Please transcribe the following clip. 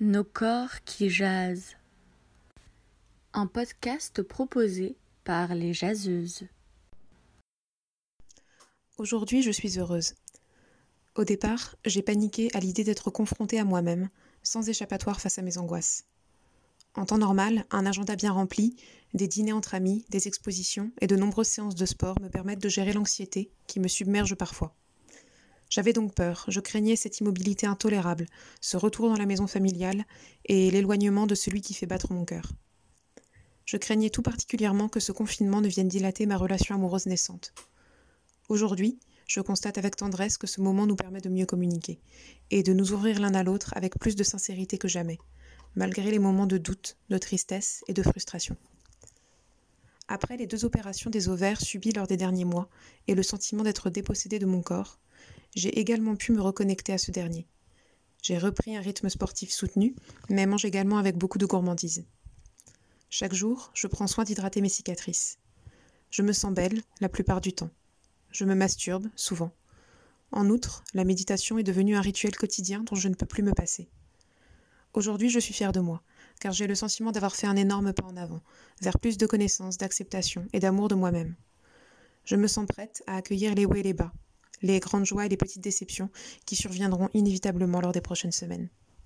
Nos corps qui jasent. Un podcast proposé par les jaseuses. Aujourd'hui, je suis heureuse. Au départ, j'ai paniqué à l'idée d'être confrontée à moi-même, sans échappatoire face à mes angoisses. En temps normal, un agenda bien rempli, des dîners entre amis, des expositions et de nombreuses séances de sport me permettent de gérer l'anxiété qui me submerge parfois. J'avais donc peur, je craignais cette immobilité intolérable, ce retour dans la maison familiale et l'éloignement de celui qui fait battre mon cœur. Je craignais tout particulièrement que ce confinement ne vienne dilater ma relation amoureuse naissante. Aujourd'hui, je constate avec tendresse que ce moment nous permet de mieux communiquer et de nous ouvrir l'un à l'autre avec plus de sincérité que jamais, malgré les moments de doute, de tristesse et de frustration. Après les deux opérations des ovaires subies lors des derniers mois et le sentiment d'être dépossédé de mon corps, j'ai également pu me reconnecter à ce dernier. J'ai repris un rythme sportif soutenu, mais mange également avec beaucoup de gourmandise. Chaque jour, je prends soin d'hydrater mes cicatrices. Je me sens belle la plupart du temps. Je me masturbe souvent. En outre, la méditation est devenue un rituel quotidien dont je ne peux plus me passer. Aujourd'hui, je suis fière de moi, car j'ai le sentiment d'avoir fait un énorme pas en avant, vers plus de connaissance, d'acceptation et d'amour de moi-même. Je me sens prête à accueillir les hauts et les bas, les grandes joies et les petites déceptions qui surviendront inévitablement lors des prochaines semaines.